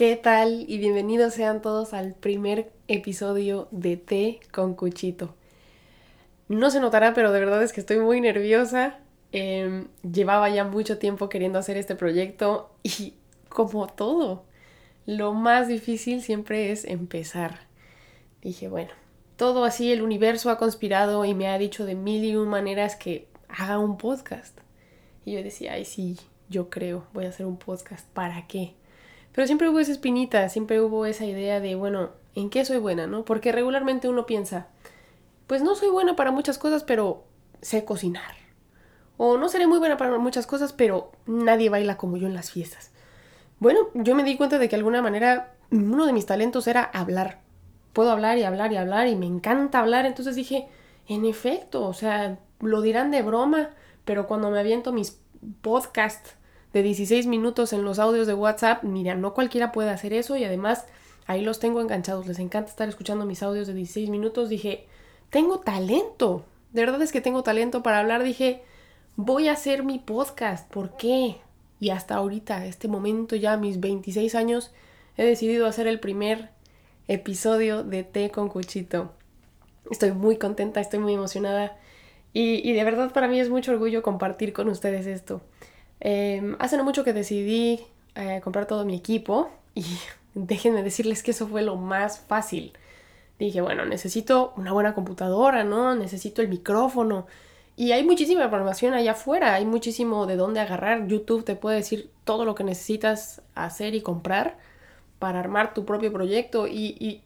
¿Qué tal? Y bienvenidos sean todos al primer episodio de Té con Cuchito. No se notará, pero de verdad es que estoy muy nerviosa. Em, llevaba ya mucho tiempo queriendo hacer este proyecto y como todo, lo más difícil siempre es empezar. Dije, bueno, todo así el universo ha conspirado y me ha dicho de mil y un maneras que haga un podcast. Y yo decía, ay sí, yo creo, voy a hacer un podcast. ¿Para qué? Pero siempre hubo esa espinita, siempre hubo esa idea de, bueno, ¿en qué soy buena, no? Porque regularmente uno piensa, pues no soy buena para muchas cosas, pero sé cocinar. O no seré muy buena para muchas cosas, pero nadie baila como yo en las fiestas. Bueno, yo me di cuenta de que de alguna manera uno de mis talentos era hablar. Puedo hablar y hablar y hablar y me encanta hablar, entonces dije, en efecto, o sea, lo dirán de broma, pero cuando me aviento mis podcasts de 16 minutos en los audios de WhatsApp, mira, no cualquiera puede hacer eso y además ahí los tengo enganchados, les encanta estar escuchando mis audios de 16 minutos, dije, tengo talento, de verdad es que tengo talento para hablar, dije, voy a hacer mi podcast, ¿por qué? Y hasta ahorita, este momento ya, mis 26 años, he decidido hacer el primer episodio de Té con Cuchito. Estoy muy contenta, estoy muy emocionada y, y de verdad para mí es mucho orgullo compartir con ustedes esto. Em, hace no mucho que decidí eh, comprar todo mi equipo y déjenme decirles que eso fue lo más fácil. Dije, bueno, necesito una buena computadora, ¿no? Necesito el micrófono. Y hay muchísima información allá afuera, hay muchísimo de dónde agarrar. YouTube te puede decir todo lo que necesitas hacer y comprar para armar tu propio proyecto. Y, y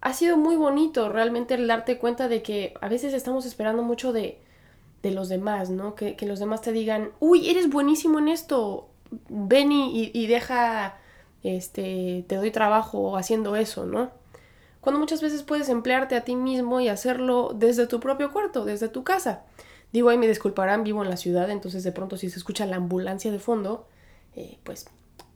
ha sido muy bonito realmente el darte cuenta de que a veces estamos esperando mucho de, de los demás, ¿no? Que, los demás te digan, uy, eres buenísimo en esto, ven y, y, deja, este, te doy trabajo haciendo eso, ¿no? Cuando muchas veces puedes emplearte a ti mismo y hacerlo desde tu propio cuarto, desde tu casa. Digo, ahí me disculparán, vivo en la ciudad, entonces de pronto si se escucha la ambulancia de fondo, eh, pues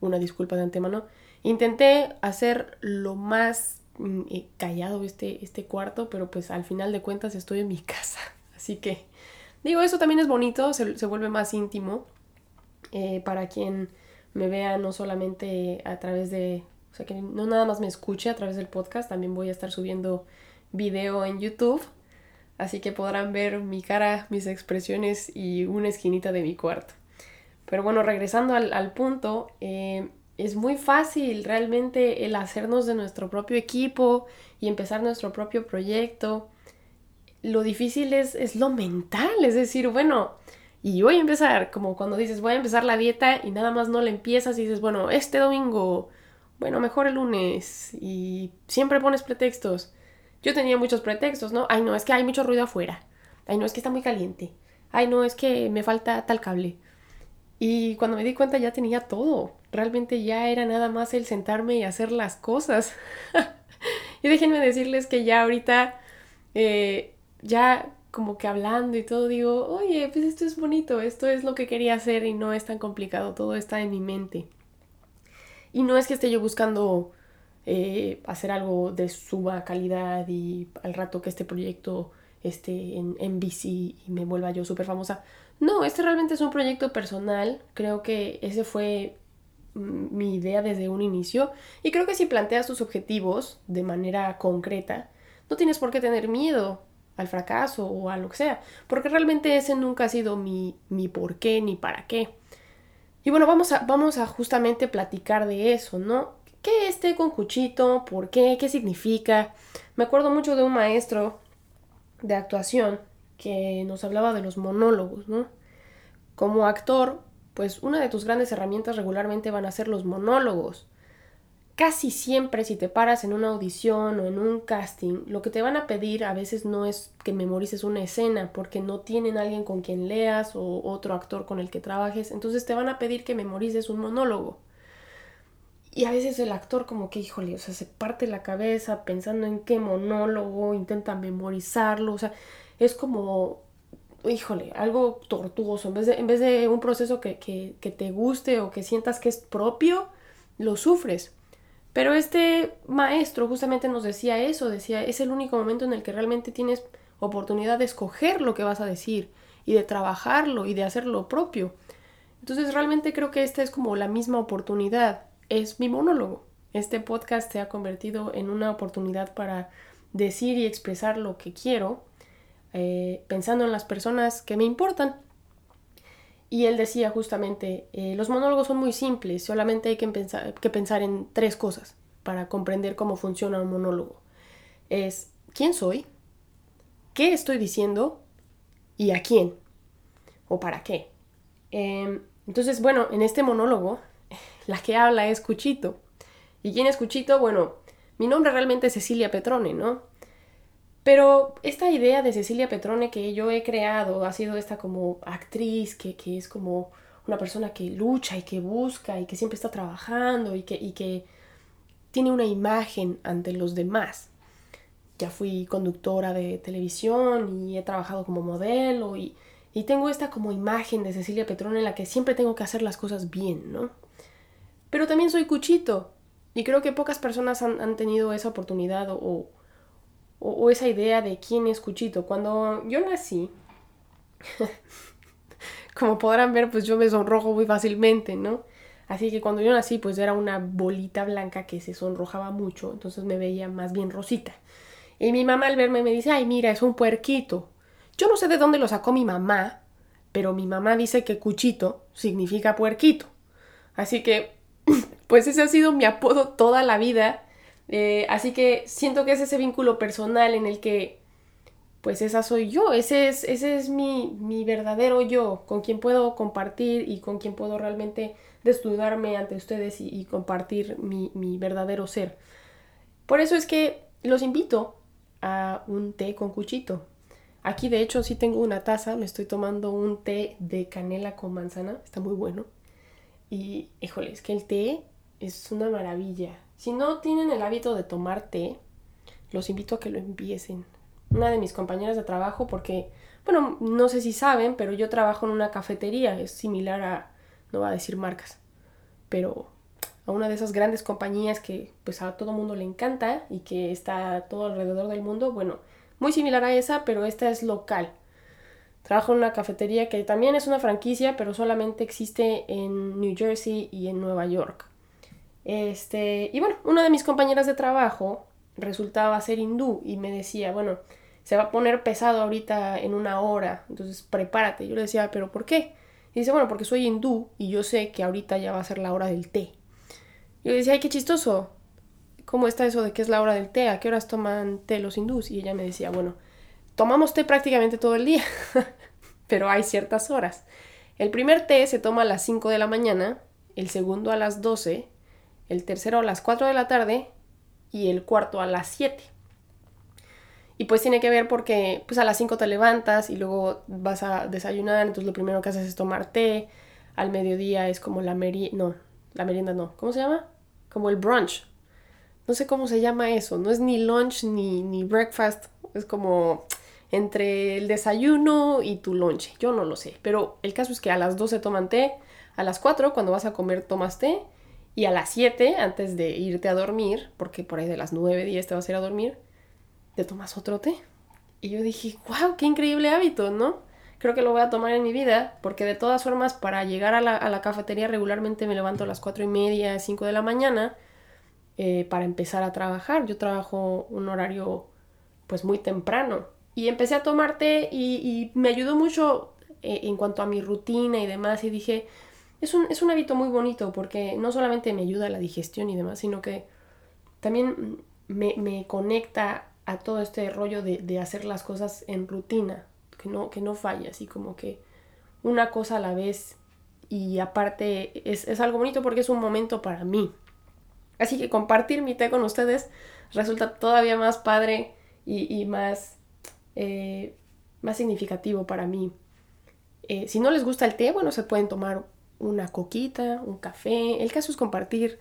una disculpa de antemano. Intenté hacer lo más mm, eh, callado este, este cuarto, pero pues al final de cuentas estoy en mi casa. Así que Digo, eso también es bonito, se, vuelve más íntimo eh, para quien me vea no solamente a través de, o sea, que no nada más me escuche a través del podcast, también voy a estar subiendo video en YouTube, así que podrán ver mi cara, mis expresiones y una esquinita de mi cuarto. Pero bueno, regresando al, punto, eh, es muy fácil realmente el hacernos de nuestro propio equipo y empezar nuestro propio proyecto lo difícil es, es lo mental, es decir, bueno, y voy a empezar, como cuando dices, voy a empezar la dieta y nada más no la empiezas y dices, bueno, este domingo, bueno, mejor el lunes y siempre pones pretextos. Yo tenía muchos pretextos, ¿no? Ay, no, es que hay mucho ruido afuera. Ay, no, es que está muy caliente. Ay, no, es que me falta tal cable. Y cuando me di cuenta ya tenía todo. Realmente ya era nada más el sentarme y hacer las cosas. y déjenme decirles que ya ahorita eh, ya como que hablando y todo digo, oye, pues esto es bonito, esto es lo que quería hacer y no es tan complicado, todo está en mi mente. Y no es que esté yo buscando eh, hacer algo de suba calidad y al rato que este proyecto esté en, en bici y me vuelva yo súper famosa. No, este realmente es un proyecto personal, creo que ese fue mm, mi idea desde un inicio y creo que si planteas tus objetivos de manera concreta, no tienes por qué tener miedo al fracaso o a lo que sea, porque realmente ese nunca ha sido mi, mi por qué ni para qué. Y bueno, vamos a, vamos a justamente platicar de eso, ¿no? ¿Qué es té con cuchito? ¿Por qué? ¿Qué significa? Me acuerdo mucho de un maestro de actuación que nos hablaba de los monólogos, ¿no? Como actor, pues una de tus grandes herramientas regularmente van a ser los monólogos casi siempre si te paras en una audición o en un casting, lo que te van a pedir a veces no es que memorices una escena porque no tienen alguien con quien leas o otro actor con el que trabajes, entonces te van a pedir que memorices un monólogo. Y a veces el actor como que, híjole, o sea, se parte la cabeza pensando en qué monólogo, intenta memorizarlo, o sea, es como, híjole, algo tortuoso. En vez de, un proceso que, que te guste o que sientas que es propio, lo sufres. Pero este maestro justamente nos decía eso, decía, es el único momento en el que realmente tienes oportunidad de escoger lo que vas a decir y de trabajarlo y de hacer lo propio. Entonces realmente creo que esta es como la misma oportunidad, es mi monólogo, Este podcast se ha convertido en una oportunidad para decir y expresar lo que quiero, eh, pensando en las personas que me importan. Y él decía justamente, eh, los monólogos son muy simples, solamente hay que pensar, que pensar en tres cosas para comprender cómo funciona un monólogo. Es quién soy, qué estoy diciendo y a quién o para qué. Em, entonces, bueno, en este monólogo, la que habla es Cuchito. ¿Y quién es Cuchito? Bueno, mi nombre realmente es Cecilia Petrone, ¿no? Pero esta idea de Cecilia Petrone que yo he creado ha sido esta como actriz que, es como una persona que lucha y que busca y que siempre está trabajando y que, y que tiene una imagen ante los demás. Ya fui conductora de televisión y he trabajado como modelo y, y tengo esta como imagen de Cecilia Petrone en la que siempre tengo que hacer las cosas bien, ¿no? Pero también soy cuchito y creo que pocas personas han, han tenido esa oportunidad o, o, esa idea de quién es Cuchito. Cuando yo nací, como podrán ver, pues yo me sonrojo muy fácilmente, ¿no? Así que cuando yo nací, pues era una bolita blanca que se sonrojaba mucho, entonces me veía más bien rosita. Y mi mamá al verme me dice, ay, mira, es un puerquito. Yo no sé de dónde lo sacó mi mamá, pero mi mamá dice que cuchito significa puerquito. Así que, pues ese ha sido mi apodo toda la vida eh, así que siento que es ese vínculo personal en el que, pues esa soy yo, ese es, ese es mi, mi verdadero yo, con quien puedo compartir y con quien puedo realmente desnudarme ante ustedes y, compartir mi, mi verdadero ser. Por eso es que los invito a un té con cuchito. Aquí de hecho sí tengo una taza, me estoy tomando un té de canela con manzana, está muy bueno. Y híjole, es que el té es una maravilla. Si no tienen el hábito de tomar té, los invito a que lo empiecen. Una de mis compañeras de trabajo, porque, bueno, no sé si saben, pero yo trabajo en una cafetería, es similar a, no va a decir marcas, pero a una de esas grandes compañías que pues a todo mundo le encanta y que está todo alrededor del mundo, bueno, muy similar a esa, pero esta es local. Trabajo en una cafetería que también es una franquicia, pero solamente existe en New Jersey y en Nueva York. Este, y bueno, una de mis compañeras de trabajo resultaba ser hindú y me decía, bueno, se va a poner pesado ahorita en una hora, entonces prepárate. Yo le decía, pero ¿por qué? Y dice, bueno, porque soy hindú y yo sé que ahorita ya va a ser la hora del té. Yo le decía, ay, qué chistoso. ¿Cómo está eso de que es la hora del té? ¿A qué horas toman té los hindús? Y ella me decía, bueno, tomamos té prácticamente todo el día, pero hay ciertas horas. El primer té se toma a las 5 de la mañana, el segundo a las 12 el tercero a las 4 de la tarde y el cuarto a las 7. Y pues tiene que ver porque pues a las 5 te levantas y luego vas a desayunar, entonces lo primero que haces es tomar té, al mediodía es como la merienda, no, la merienda no, ¿cómo se llama? Como el brunch. No sé cómo se llama eso, no es ni lunch ni, ni breakfast, es como entre el desayuno y tu lunch, yo no lo sé, pero el caso es que a las 12 toman té, a las 4 cuando vas a comer tomas té y a las 7, antes de irte a dormir, porque por ahí de las 9, 10 te vas a ir a dormir, te tomas otro té. Y yo dije, wow, qué increíble hábito, ¿no? Creo que lo voy a tomar en mi vida, porque de todas formas, para llegar a la, cafetería regularmente me levanto a las 4 y media, 5 de la mañana, eh, para empezar a trabajar. Yo trabajo un horario pues muy temprano. Y empecé a tomar té y, me ayudó mucho eh, en cuanto a mi rutina y demás. Y dije, es un, es un hábito muy bonito porque no solamente me ayuda a la digestión y demás, sino que también me, me conecta a todo este rollo de, de, hacer las cosas en rutina, que no, que no falla, así como que una cosa a la vez y aparte es, es algo bonito porque es un momento para mí. Así que compartir mi té con ustedes resulta todavía más padre y, y más, eh, más significativo para mí. Eh, si no les gusta el té, bueno, se pueden tomar una coquita, un café. El caso es compartir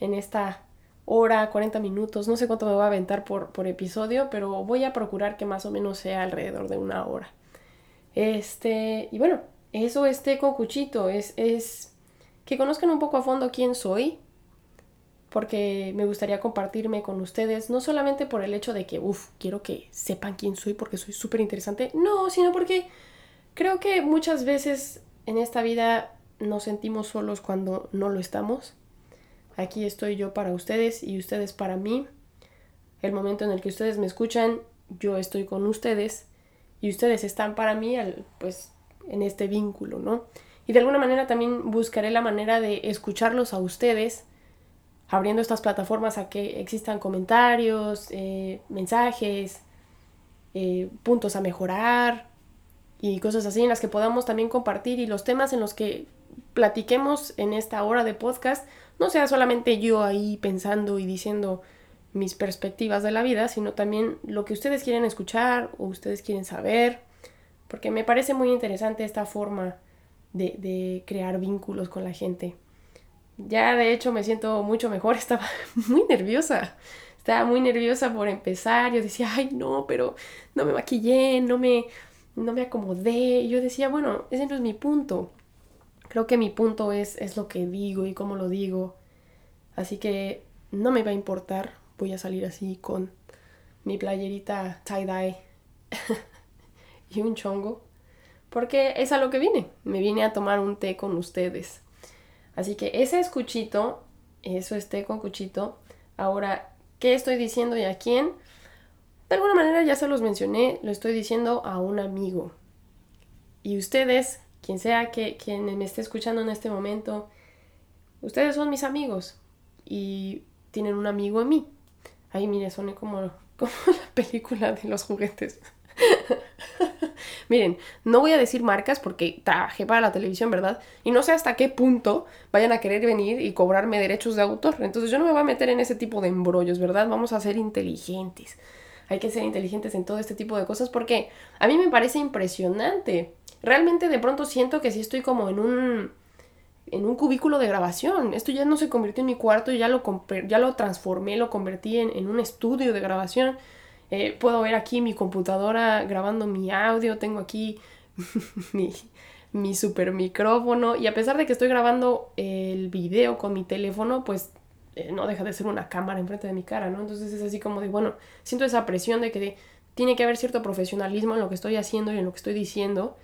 en esta hora, 40 minutos, no sé cuánto me voy a aventar por, por episodio, pero voy a procurar que más o menos sea alrededor de una hora. Este, y bueno, eso este con cuchito, es, es que conozcan un poco a fondo quién soy, porque me gustaría compartirme con ustedes, no solamente por el hecho de que, uff, quiero que sepan quién soy porque soy súper interesante, no, sino porque creo que muchas veces en esta vida nos sentimos solos cuando no lo estamos. Aquí estoy yo para ustedes y ustedes para mí. El momento en el que ustedes me escuchan, yo estoy con ustedes y ustedes están para mí, pues, en este vínculo, ¿no? Y de alguna manera también buscaré la manera de escucharlos a ustedes, abriendo estas plataformas a que existan comentarios, eh, mensajes, eh, puntos a mejorar y cosas así en las que podamos también compartir y los temas en los que platiquemos en esta hora de podcast no sea solamente yo ahí pensando y diciendo mis perspectivas de la vida, sino también lo que ustedes quieren escuchar o ustedes quieren saber, porque me parece muy interesante esta forma de, de crear vínculos con la gente. Ya de hecho me siento mucho mejor, estaba muy nerviosa. Estaba muy nerviosa por empezar. Yo decía, ay, no, pero no me maquillé, no me, no me acomodé. Yo decía, bueno, ese no es mi punto. Creo que mi punto es, es lo que digo y cómo lo digo. Así que no me va a importar. Voy a salir así con mi playerita tie-dye y un chongo. Porque es a lo que vine. Me vine a tomar un té con ustedes. Así que ese es Cuchito, eso es té con Cuchito. Ahora, ¿qué estoy diciendo y a quién? De alguna manera ya se los mencioné, lo estoy diciendo a un amigo. Y ustedes, quien sea que quien me esté escuchando en este momento, ustedes son mis amigos y tienen un amigo en mí. Ahí mire, suene como, como la película de los juguetes. Miren, no voy a decir marcas porque trabajé para la televisión, ¿verdad? Y no sé hasta qué punto vayan a querer venir y cobrarme derechos de autor. Entonces yo no me voy a meter en ese tipo de embrollos, ¿verdad? Vamos a ser inteligentes. Hay que ser inteligentes en todo este tipo de cosas porque a mí me parece impresionante. Realmente de pronto siento que sí estoy como en un en un cubículo de grabación. Esto ya no se convirtió en mi cuarto, ya lo, ya lo transformé, lo convertí en, en un estudio de grabación. Eh, puedo ver aquí mi computadora grabando mi audio, tengo aquí mi, mi super micrófono y a pesar de que estoy grabando el video con mi teléfono, pues eh, no deja de ser una cámara enfrente de mi cara, ¿no? Entonces es así como de, bueno, siento esa presión de que tiene que haber cierto profesionalismo en lo que estoy haciendo y en lo que estoy diciendo,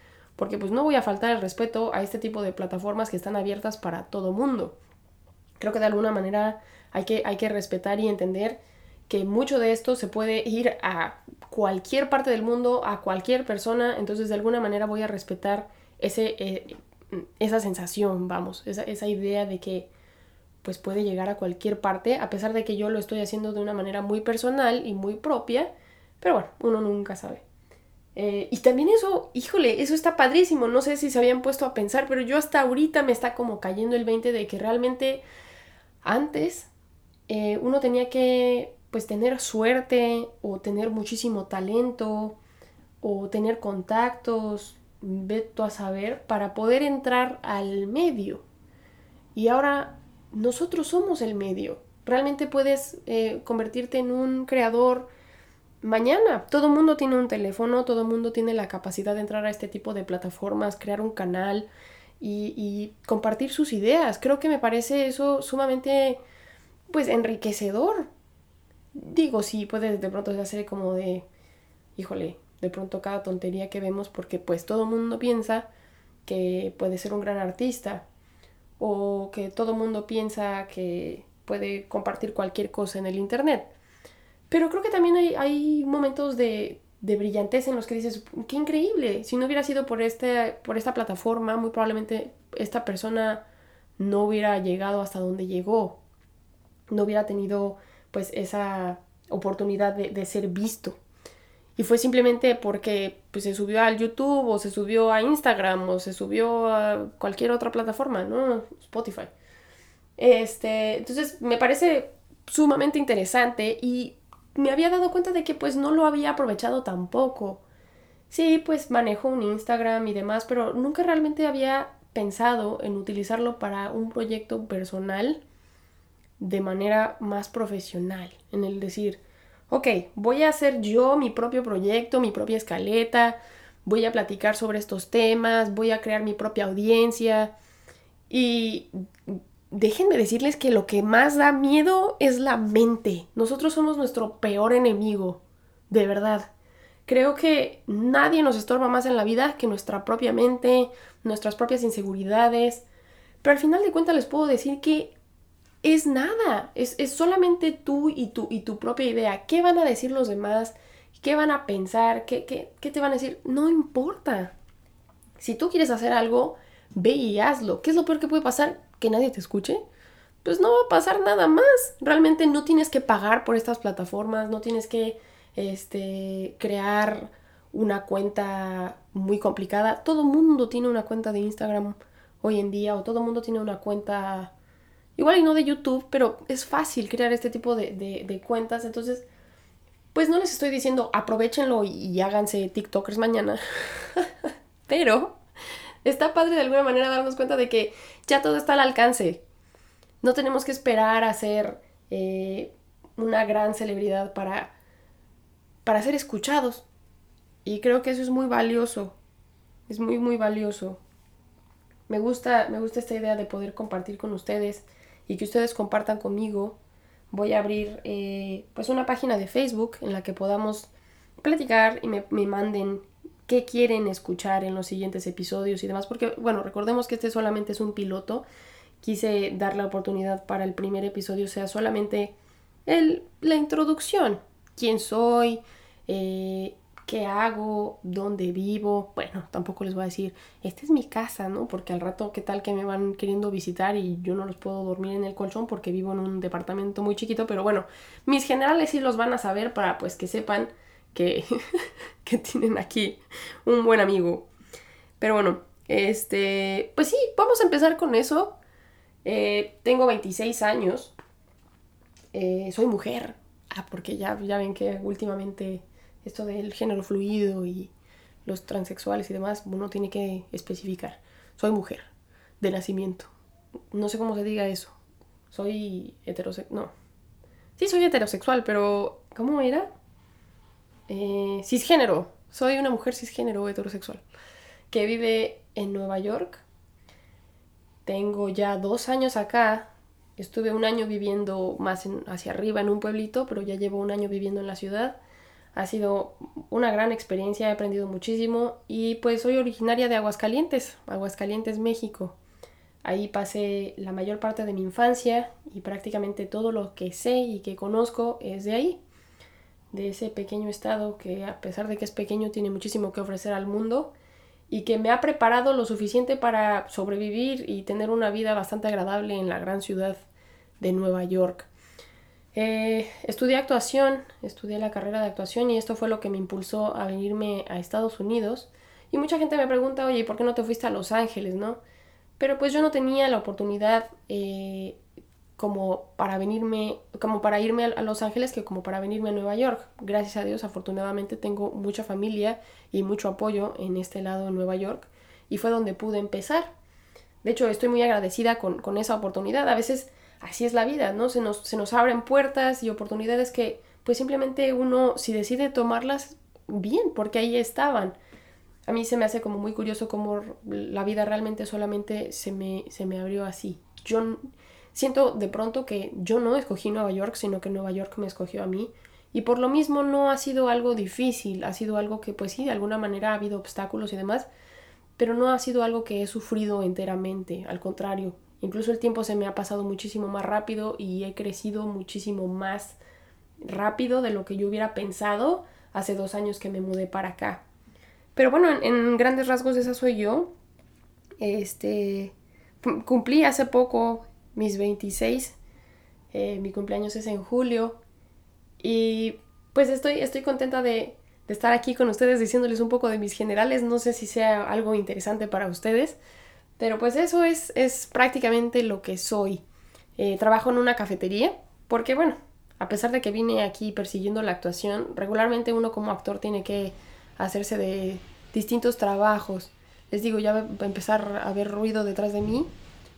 porque pues no voy a faltar el respeto a este tipo de plataformas que están abiertas para todo mundo. Creo que de alguna manera hay que, hay que respetar y entender que mucho de esto se puede ir a cualquier parte del mundo, a cualquier persona, entonces de alguna manera voy a respetar ese, eh, esa sensación, vamos, esa, esa idea de que pues puede llegar a cualquier parte, a pesar de que yo lo estoy haciendo de una manera muy personal y muy propia, pero bueno, uno nunca sabe. Eh, y también eso, híjole, eso está padrísimo, no sé si se habían puesto a pensar, pero yo hasta ahorita me está como cayendo el 20 de que realmente antes eh, uno tenía que pues tener suerte o tener muchísimo talento o tener contactos, veto a saber, para poder entrar al medio. Y ahora nosotros somos el medio. Realmente puedes eh, convertirte en un creador mañana. Todo el mundo tiene un teléfono, todo el mundo tiene la capacidad de entrar a este tipo de plataformas, crear un canal y, compartir sus ideas. Creo que me parece eso sumamente pues enriquecedor digo, sí, puede de pronto hacer como de, híjole, de pronto cada tontería que vemos porque pues todo el mundo piensa que puede ser un gran artista o que todo el mundo piensa que puede compartir cualquier cosa en el internet. Pero creo que también hay, hay momentos de, de brillantez en los que dices, qué increíble, si no hubiera sido por, este, por esta plataforma, muy probablemente esta persona no hubiera llegado hasta donde llegó, no hubiera tenido pues esa oportunidad de, ser visto. Y fue simplemente porque pues, se subió al YouTube o se subió a Instagram o se subió a cualquier otra plataforma, ¿no? Spotify. Este, entonces me parece sumamente interesante y me había dado cuenta de que pues no lo había aprovechado tampoco. Sí, pues manejo un Instagram y demás, pero nunca realmente había pensado en utilizarlo para un proyecto personal de manera más profesional, en el decir, ok, voy a hacer yo mi propio proyecto, mi propia escaleta, voy a platicar sobre estos temas, voy a crear mi propia audiencia y déjenme decirles que lo que más da miedo es la mente. Nosotros somos nuestro peor enemigo, de verdad. Creo que nadie nos estorba más en la vida que nuestra propia mente, nuestras propias inseguridades. Pero al final de cuentas les puedo decir que es nada, es, solamente tú y tu, y tu propia idea. ¿Qué van a decir los demás? ¿Qué van a pensar? ¿Qué, qué, qué te van a decir? No importa. Si tú quieres hacer algo, ve y hazlo. ¿Qué es lo peor que puede pasar? ¿Que nadie te escuche? Pues no va a pasar nada más. Realmente no tienes que pagar por estas plataformas, no tienes que este, crear una cuenta muy complicada. Todo mundo tiene una cuenta de Instagram hoy en día o todo mundo tiene una cuenta igual y no de YouTube, pero es fácil crear este tipo de, cuentas. Entonces, pues no les estoy diciendo aprovechenlo y, háganse TikTokers mañana. pero está padre de alguna manera darnos cuenta de que ya todo está al alcance. No tenemos que esperar a ser eh, una gran celebridad para, para ser escuchados. Y creo que eso es muy valioso. Es muy, muy valioso. Me gusta, me gusta esta idea de poder compartir con ustedes y que ustedes compartan conmigo. Voy a abrir eh, pues una página de Facebook en la que podamos platicar y me, me manden qué quieren escuchar en los siguientes episodios y demás. Porque, bueno, recordemos que este solamente es un piloto. Quise dar la oportunidad para el primer episodio sea solamente el, la introducción. ¿Quién soy? Eh, qué hago, dónde vivo. Bueno, tampoco les voy a decir, esta es mi casa, ¿no? Porque al rato, ¿qué tal que me van queriendo visitar y yo no los puedo dormir en el colchón porque vivo en un departamento muy chiquito? Pero bueno, mis generales sí los van a saber para pues que sepan que, que tienen aquí un buen amigo. Pero bueno, este, pues sí, vamos a empezar con eso. Eh, tengo 26 años. Eh, soy mujer. Ah, porque ya, ya ven que últimamente esto del género fluido y los transexuales y demás, uno tiene que especificar. Soy mujer, de nacimiento. No sé cómo se diga eso. Soy heterosexual. No. Sí, soy heterosexual, pero ¿cómo era? Eh, cisgénero. Soy una mujer cisgénero heterosexual que vive en Nueva York. Tengo ya dos años acá. Estuve un año viviendo más hacia arriba en un pueblito, pero ya llevo un año viviendo en la ciudad. Ha sido una gran experiencia, he aprendido muchísimo y pues soy originaria de Aguascalientes, Aguascalientes, México. Ahí pasé la mayor parte de mi infancia y prácticamente todo lo que sé y que conozco es de ahí, de ese pequeño estado que a pesar de que es pequeño tiene muchísimo que ofrecer al mundo y que me ha preparado lo suficiente para sobrevivir y tener una vida bastante agradable en la gran ciudad de Nueva York. Eh, estudié actuación, estudié la carrera de actuación y esto fue lo que me impulsó a venirme a Estados Unidos. Y mucha gente me pregunta, oye, ¿por qué no te fuiste a Los Ángeles, no? Pero pues yo no tenía la oportunidad eh, como para venirme, como para irme a Los Ángeles que como para venirme a Nueva York. Gracias a Dios, afortunadamente tengo mucha familia y mucho apoyo en este lado de Nueva York y fue donde pude empezar. De hecho, estoy muy agradecida con, con esa oportunidad. A veces así es la vida, ¿no? Se nos, se nos abren puertas y oportunidades que pues simplemente uno si decide tomarlas bien, porque ahí estaban. A mí se me hace como muy curioso cómo la vida realmente solamente se me, se me abrió así. Yo siento de pronto que yo no escogí Nueva York, sino que Nueva York me escogió a mí. Y por lo mismo no ha sido algo difícil, ha sido algo que pues sí, de alguna manera ha habido obstáculos y demás, pero no ha sido algo que he sufrido enteramente, al contrario, Incluso el tiempo se me ha pasado muchísimo más rápido y he crecido muchísimo más rápido de lo que yo hubiera pensado hace dos años que me mudé para acá. Pero bueno, en, grandes rasgos esa soy yo. Este, cumplí hace poco mis 26. Eh, mi cumpleaños es en julio. Y pues estoy, estoy contenta de, de estar aquí con ustedes diciéndoles un poco de mis generales. No sé si sea algo interesante para ustedes. Pero pues eso es, es prácticamente lo que soy. Eh, trabajo en una cafetería porque bueno, a pesar de que vine aquí persiguiendo la actuación, regularmente uno como actor tiene que hacerse de distintos trabajos. Les digo, ya va a empezar a haber ruido detrás de mí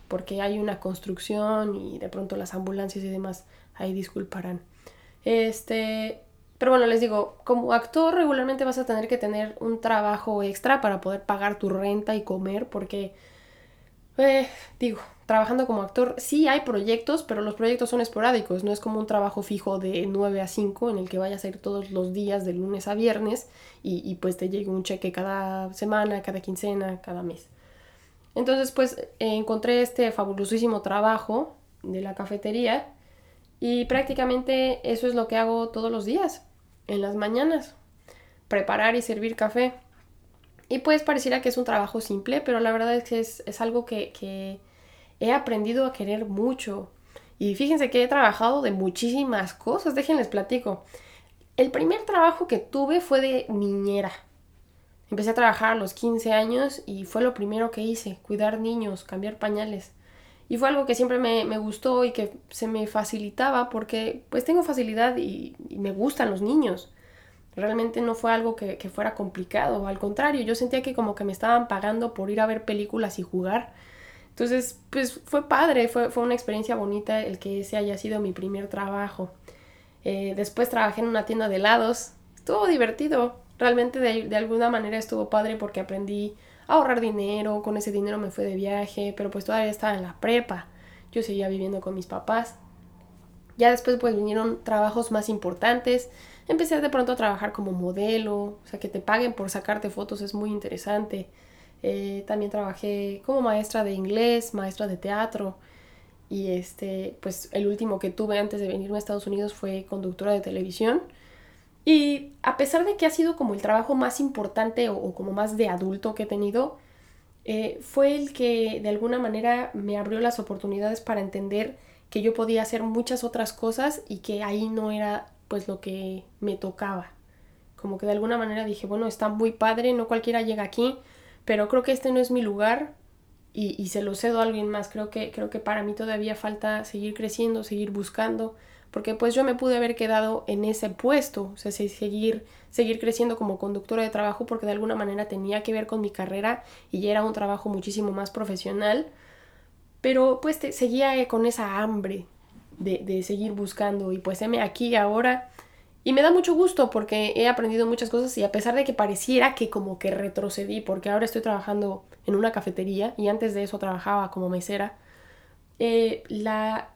porque hay una construcción y de pronto las ambulancias y demás ahí disculparán. Este, pero bueno, les digo, como actor regularmente vas a tener que tener un trabajo extra para poder pagar tu renta y comer porque eh, digo, trabajando como actor, sí hay proyectos, pero los proyectos son esporádicos, no es como un trabajo fijo de 9 a 5 en el que vayas a ir todos los días de lunes a viernes y, pues te llegue un cheque cada semana, cada quincena, cada mes. Entonces pues encontré este fabulosísimo trabajo de la cafetería y prácticamente eso es lo que hago todos los días, en las mañanas, preparar y servir café. Y pues pareciera que es un trabajo simple, pero la verdad es que es, algo que, que he aprendido a querer mucho. Y fíjense que he trabajado de muchísimas cosas, déjenles platico. El primer trabajo que tuve fue de niñera. Empecé a trabajar a los 15 años y fue lo primero que hice, cuidar niños, cambiar pañales. Y fue algo que siempre me, gustó y que se me facilitaba porque pues tengo facilidad y, me gustan los niños. Realmente no fue algo que, que, fuera complicado, al contrario, yo sentía que como que me estaban pagando por ir a ver películas y jugar. Entonces, pues fue padre, fue, fue una experiencia bonita el que ese haya sido mi primer trabajo. Eh, después trabajé en una tienda de helados. Estuvo divertido. Realmente de, alguna manera estuvo padre porque aprendí a ahorrar dinero. Con ese dinero me fui de viaje. Pero pues todavía estaba en la prepa. Yo seguía viviendo con mis papás. Ya después pues vinieron trabajos más importantes. Empecé de pronto a trabajar como modelo. O sea, que te paguen por sacarte fotos es muy interesante. Eh, también trabajé como maestra de inglés, maestra de teatro. Y este, pues el último que tuve antes de venirme a Estados Unidos fue conductora de televisión. Y a pesar de que ha sido como el trabajo más importante o, como más de adulto que he tenido, eh, fue el que de alguna manera me abrió las oportunidades para entender que yo podía hacer muchas otras cosas y que ahí no era pues lo que me tocaba. Como que de alguna manera dije, bueno, está muy padre, no cualquiera llega aquí, pero creo que este no es mi lugar, y, se lo cedo a alguien más. Creo que, creo que para mí todavía falta seguir creciendo, seguir buscando, porque pues yo me pude haber quedado en ese puesto, o sea, seguir, seguir creciendo como conductora de trabajo porque de alguna manera tenía que ver con mi carrera y ya era un trabajo muchísimo más profesional, pero pues seguía con esa hambre de, de seguir buscando y pues heme aquí ahora. Y me da mucho gusto porque he aprendido muchas cosas y a pesar de que pareciera que como que retrocedí, porque ahora estoy trabajando en una cafetería y antes de eso trabajaba como mesera, eh, la,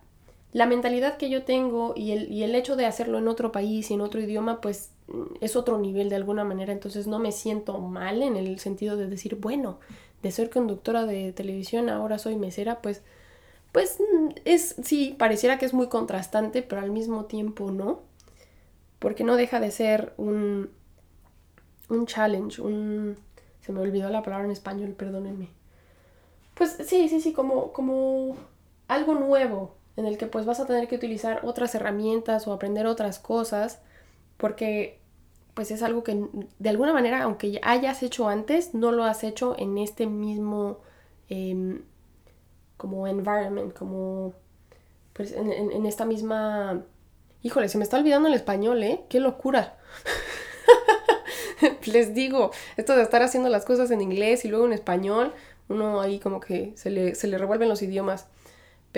la, mentalidad que yo tengo y el, y el hecho de hacerlo en otro país y en otro idioma, pues es otro nivel de alguna manera, entonces no me siento mal en el sentido de decir, bueno, de ser conductora de televisión ahora soy mesera, pues pues es sí, pareciera que es muy contrastante, pero al mismo tiempo no porque no deja de ser un, un challenge, un... Se me olvidó la palabra en español, perdónenme. Pues sí, sí, sí, como, como algo nuevo en el que pues vas a tener que utilizar otras herramientas o aprender otras cosas porque pues es algo que de alguna manera, aunque ya hayas hecho antes, no lo has hecho en este mismo em, como environment, como pues en esta misma Híjole, se me está olvidando el español, ¿eh? ¡Qué locura! Les digo, esto de estar haciendo las cosas en inglés y luego en español, uno ahí como que se le, se le revuelven los idiomas.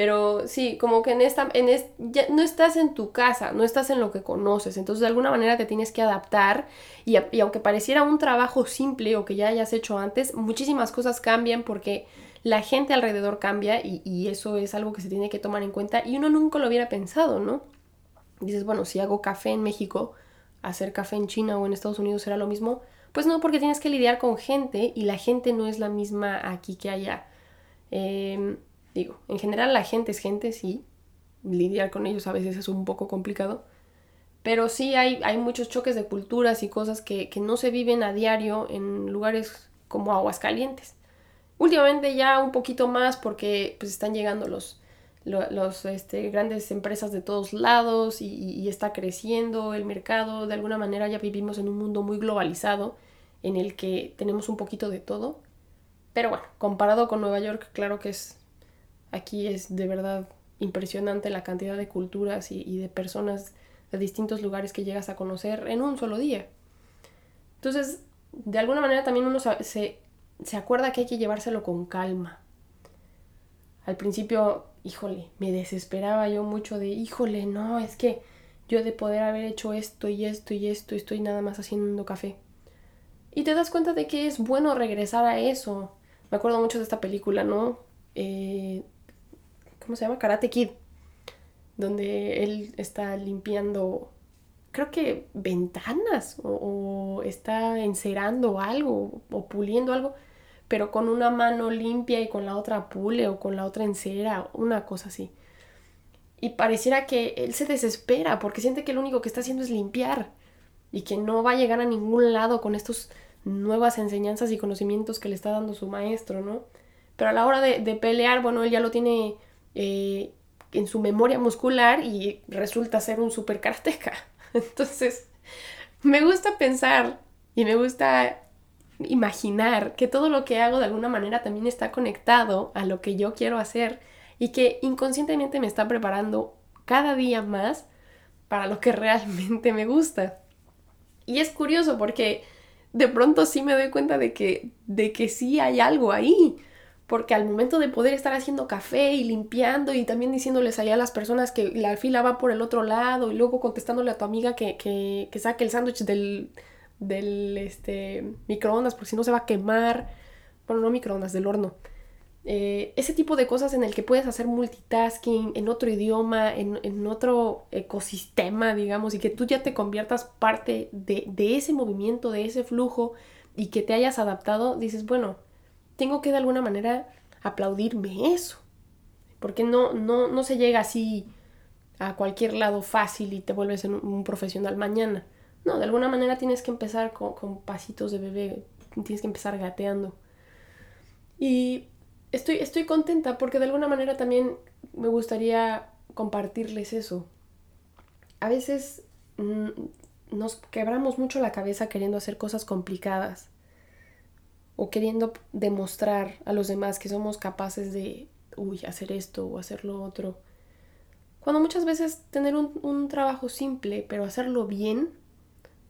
Pero sí, como que en esta, en ya no estás en tu casa, no estás en lo que conoces, entonces de alguna manera te tienes que adaptar y, aunque pareciera un trabajo simple o que ya hayas hecho antes, muchísimas cosas cambian porque la gente alrededor cambia y, y eso es algo que se tiene que tomar en cuenta y uno nunca lo hubiera pensado, ¿no? dices, bueno, si hago café en México, hacer café en China o en Estados Unidos será lo mismo. Pues no, porque tienes que lidiar con gente y la gente no es la misma aquí que allá. Em, digo, en general la gente es gente, sí. Lidiar con ellos a veces es un poco complicado. Pero sí hay, hay muchos choques de culturas y cosas que, que no se viven a diario en lugares como Aguascalientes. Últimamente ya un poquito más porque pues están llegando los, los este, grandes empresas de todos lados y, está creciendo el mercado. De alguna manera ya vivimos en un mundo muy globalizado en el que tenemos un poquito de todo. Pero bueno, comparado con Nueva York, claro que es aquí es de verdad impresionante la cantidad de culturas y, de personas de distintos lugares que llegas a conocer en un solo día. Entonces, de alguna manera también uno se, se acuerda que hay que llevárselo con calma. Al principio híjole, me desesperaba yo mucho de, híjole, no, es que yo de poder haber hecho esto y esto y esto, estoy nada más haciendo café. Y te das cuenta de que es bueno regresar a eso. Me acuerdo mucho de esta película, ¿no? Eh, ¿Cómo se llama? Karate Kid. Donde él está limpiando, creo que ventanas o, está encerando algo o puliendo algo pero con una mano limpia y con la otra pule o con la otra encera, una cosa así. y pareciera que él se desespera porque siente que lo único que está haciendo es limpiar y que no va a llegar a ningún lado con estas nuevas enseñanzas y conocimientos que le está dando su maestro, ¿no? Pero a la hora de, pelear, bueno, él ya lo tiene eh, en su memoria muscular y resulta ser un super karateca. Entonces, me gusta pensar y me gusta imaginar que todo lo que hago de alguna manera también está conectado a lo que yo quiero hacer y que inconscientemente me está preparando cada día más para lo que realmente me gusta. Y es curioso porque de pronto sí me doy cuenta de que, de que sí hay algo ahí. Porque al momento de poder estar haciendo café y limpiando y también diciéndoles allá a las personas que la fila va por el otro lado y luego contestándole a tu amiga que, que, que saque el sándwich del, del este, microondas porque si no se va a quemar. Bueno, no microondas, del horno. Eh, ese tipo de cosas en el que puedes hacer multitasking en otro idioma, en, otro ecosistema, digamos, y que tú ya te conviertas parte de, ese movimiento, de ese flujo y que te hayas adaptado, dices, bueno, tengo que de alguna manera aplaudirme eso. Porque no, no, no se llega así a cualquier lado fácil y te vuelves un, profesional mañana. No, de alguna manera tienes que empezar con, pasitos de bebé, tienes que empezar gateando. Y estoy, estoy contenta porque de alguna manera también me gustaría compartirles eso. A veces mm, nos quebramos mucho la cabeza queriendo hacer cosas complicadas o queriendo demostrar a los demás que somos capaces de, hacer esto o hacer lo otro. Cuando muchas veces tener un, un trabajo simple, pero hacerlo bien,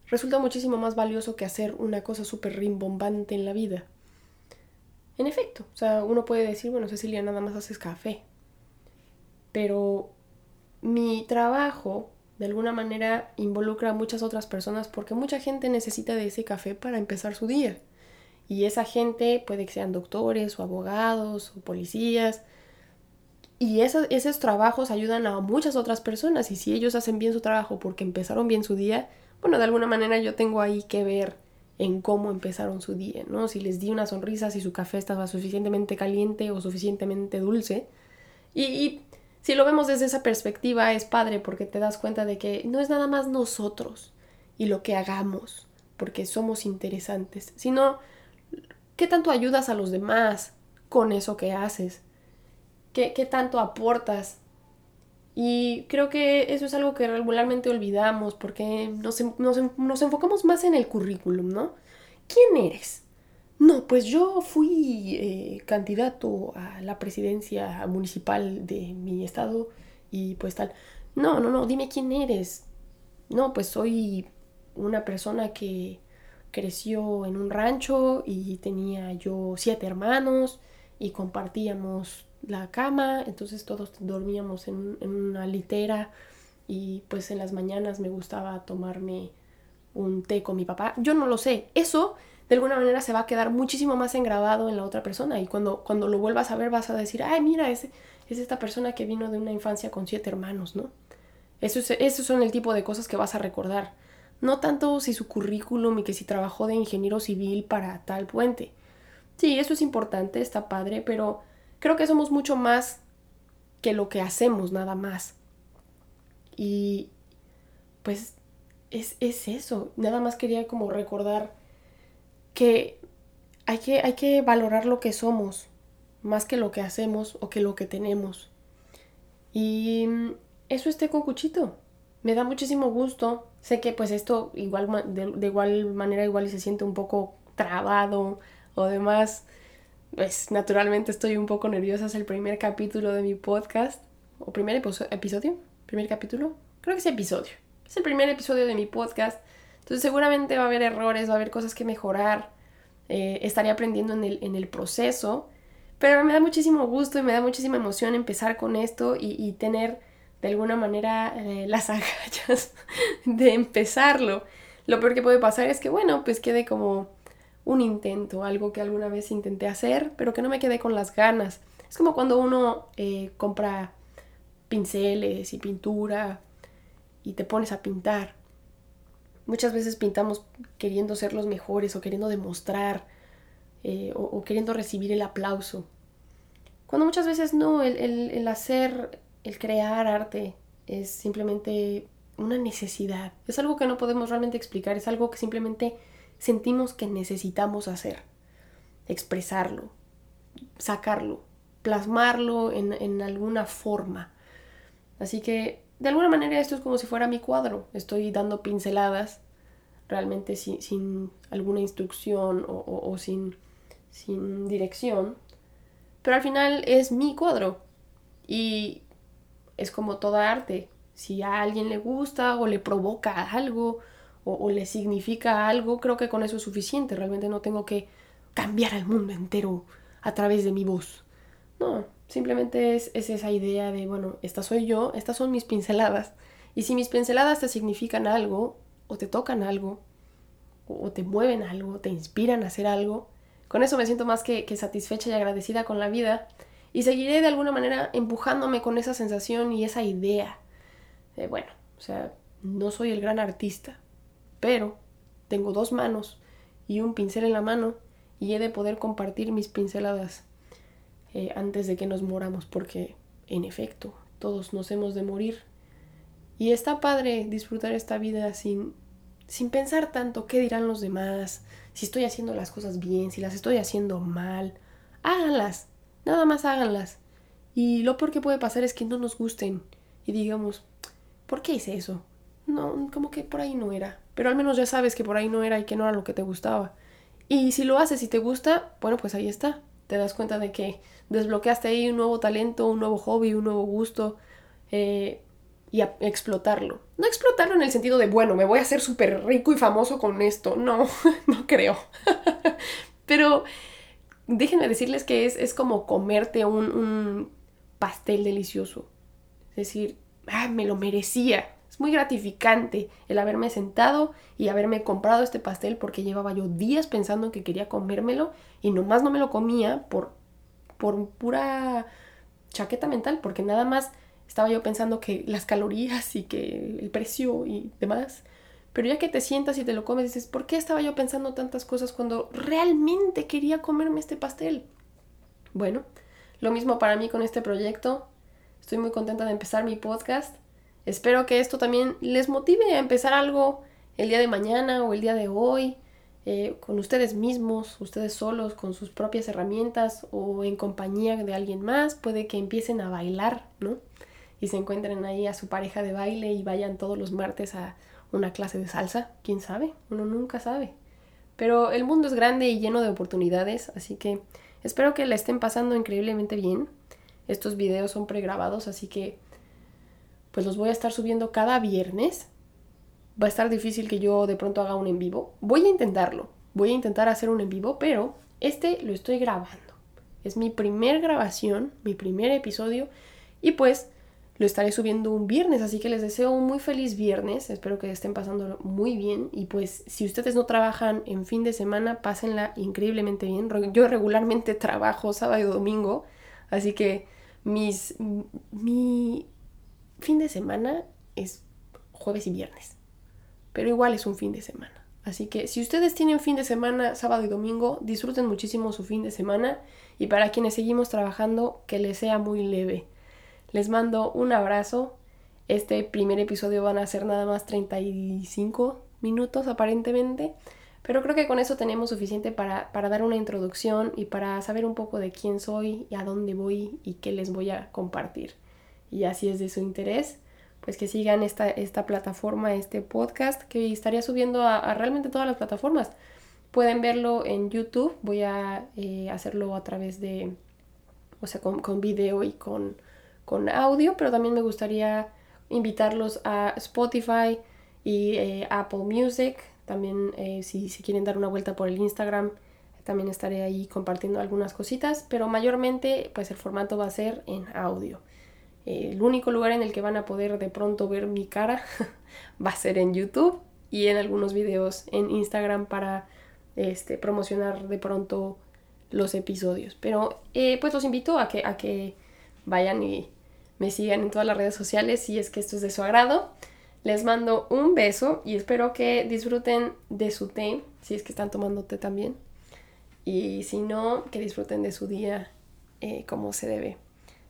resulta muchísimo más valioso que hacer una cosa súper rimbombante en la vida. En efecto, o sea, uno puede decir, bueno, Cecilia, nada más haces café. Pero mi trabajo, de alguna manera, involucra a muchas otras personas porque mucha gente necesita de ese café para empezar su día. Y esa gente puede que sean doctores o abogados o policías. Y esos, esos trabajos ayudan a muchas otras personas. Y si ellos hacen bien su trabajo porque empezaron bien su día, bueno, de alguna manera yo tengo ahí que ver en cómo empezaron su día, ¿no? Si les di una sonrisa, si su café estaba suficientemente caliente o suficientemente dulce. Y, si lo vemos desde esa perspectiva es padre porque te das cuenta de que no es nada más nosotros y lo que hagamos, porque somos interesantes, sino qué tanto ayudas a los demás con eso que haces, qué, qué tanto aportas y creo que eso es algo que regularmente olvidamos porque nos, nos, enfocamos más en el currículum, ¿no? ¿Quién eres? No, pues yo fui eh, candidato a la presidencia municipal de mi estado y pues tal. No, no, no, dime quién eres. No, pues soy una persona que creció en un rancho y tenía yo siete hermanos y compartíamos la cama, entonces todos dormíamos en, una litera y pues en las mañanas me gustaba tomarme un té con mi papá. Yo no lo sé, eso de alguna manera se va a quedar muchísimo más engrabado en la otra persona y cuando, cuando lo vuelvas a ver vas a decir, ay, mira, es, es esta persona que vino de una infancia con siete hermanos, ¿no? Eso es, esos son el tipo de cosas que vas a recordar. No tanto si su currículum y que si trabajó de ingeniero civil para tal puente. Sí, eso es importante, está padre, pero creo que somos mucho más que lo que hacemos nada más. Y pues es, eso. Nada más quería como recordar que hay, que hay que valorar lo que somos más que lo que hacemos o que lo que tenemos. Y eso esté con Cuchito. Me da muchísimo gusto. Sé que pues esto igual de, de igual manera igual se siente un poco trabado o demás. Pues naturalmente estoy un poco nerviosa, es el primer capítulo de mi podcast, o primer episodio, primer capítulo, creo que es episodio, es el primer episodio de mi podcast, entonces seguramente va a haber errores, va a haber cosas que mejorar, eh, estaré aprendiendo en el, en el proceso, pero me da muchísimo gusto y me da muchísima emoción empezar con esto y, tener de alguna manera eh, las agallas de empezarlo. Lo peor que puede pasar es que, bueno, pues quede como un intento, algo que alguna vez intenté hacer, pero que no me quedé con las ganas. Es como cuando uno eh, compra pinceles y pintura y te pones a pintar. Muchas veces pintamos queriendo ser los mejores o queriendo demostrar eh, o, queriendo recibir el aplauso. Cuando muchas veces no, el, el hacer el crear arte es simplemente una necesidad. Es algo que no podemos realmente explicar, es algo que simplemente sentimos que necesitamos hacer. Expresarlo, sacarlo, plasmarlo en, alguna forma. Así que, de alguna manera, esto es como si fuera mi cuadro. Estoy dando pinceladas, realmente sin, alguna instrucción o, sin, sin dirección. Pero al final es mi cuadro. Y es como toda arte. Si a alguien le gusta o le provoca algo o, le significa algo, creo que con eso es suficiente. Realmente no tengo que cambiar al mundo entero a través de mi voz. No, simplemente es, esa idea de, bueno, esta soy yo, estas son mis pinceladas. Y si mis pinceladas te significan algo, o te tocan algo, o te mueven algo, te inspiran a hacer algo, con eso me siento más que, satisfecha y agradecida con la vida. Y seguiré de alguna manera empujándome con esa sensación y esa idea. De, bueno, o sea, no soy el gran artista, pero tengo dos manos y un pincel en la mano y he de poder compartir mis pinceladas eh, antes de que nos moramos, porque en efecto, todos nos hemos de morir. Y está padre disfrutar esta vida sin, sin pensar tanto qué dirán los demás, si estoy haciendo las cosas bien, si las estoy haciendo mal. Háganlas, nada más háganlas. Y lo peor que puede pasar es que no nos gusten y digamos, ¿por qué hice eso? No, como que por ahí no era. Pero al menos ya sabes que por ahí no era y que no era lo que te gustaba. Y si lo haces y te gusta, bueno, pues ahí está. Te das cuenta de que desbloqueaste ahí un nuevo talento, un nuevo hobby, un nuevo gusto eh, y explotarlo. No explotarlo en el sentido de, bueno, me voy a hacer súper rico y famoso con esto. No, no creo. Pero déjenme decirles que es, es como comerte un, pastel delicioso. Es decir, ah, me lo merecía. Es muy gratificante el haberme sentado y haberme comprado este pastel porque llevaba yo días pensando que quería comérmelo y nomás no me lo comía por por pura chaqueta mental, porque nada más estaba yo pensando que las calorías y que el precio y demás. Pero ya que te sientas y te lo comes, dices, ¿por qué estaba yo pensando tantas cosas cuando realmente quería comerme este pastel? Bueno, lo mismo para mí con este proyecto. Estoy muy contenta de empezar mi podcast. Espero que esto también les motive a empezar algo el día de mañana o el día de hoy. Eh, con ustedes mismos, ustedes solos, con sus propias herramientas o en compañía de alguien más, puede que empiecen a bailar, ¿no? Y se encuentren ahí a su pareja de baile y vayan todos los martes a una clase de salsa, quién sabe, uno nunca sabe. Pero el mundo es grande y lleno de oportunidades, así que espero que la estén pasando increíblemente bien. Estos videos son pregrabados, así que pues los voy a estar subiendo cada viernes va a estar difícil que yo de pronto haga un en vivo. Voy a intentarlo, voy a intentar hacer un en vivo, pero este lo estoy grabando. Es mi primer grabación, mi primer episodio y pues lo estaré subiendo un viernes, así que les deseo un muy feliz viernes, espero que estén pasando muy bien y pues si ustedes no trabajan en fin de semana, pásenla increíblemente bien. Yo regularmente trabajo sábado y domingo, así que mis mi fin de semana es jueves y viernes pero igual es un fin de semana. Así que si ustedes tienen fin de semana, sábado y domingo, disfruten muchísimo su fin de semana y para quienes seguimos trabajando, que les sea muy leve. Les mando un abrazo. Este primer episodio van a ser nada más 35 minutos aparentemente, pero creo que con eso tenemos suficiente para, para dar una introducción y para saber un poco de quién soy y a dónde voy y qué les voy a compartir. Y así es de su interés pues que sigan esta, esta plataforma, este podcast, que estaría subiendo a, realmente todas las plataformas. Pueden verlo en YouTube, voy a eh, hacerlo a través de, o sea, con, con video y con, con, audio, pero también me gustaría invitarlos a Spotify y eh, Apple Music. También eh, si, si quieren dar una vuelta por el Instagram, también estaré ahí compartiendo algunas cositas, pero mayormente pues el formato va a ser en audio el único lugar en el que van a poder de pronto ver mi cara va a ser en YouTube y en algunos videos en Instagram para este, promocionar de pronto los episodios. Pero eh, pues los invito a que, a que vayan y me sigan en todas las redes sociales si es que esto es de su agrado. Les mando un beso y espero que disfruten de su té, si es que están tomando té también. Y si no, que disfruten de su día eh, como se debe.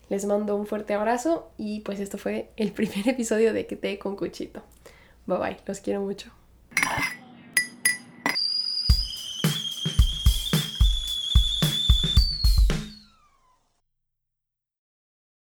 Les mando un fuerte abrazo y pues esto fue el primer episodio de Que te con Cuchito. Bye bye, los quiero mucho.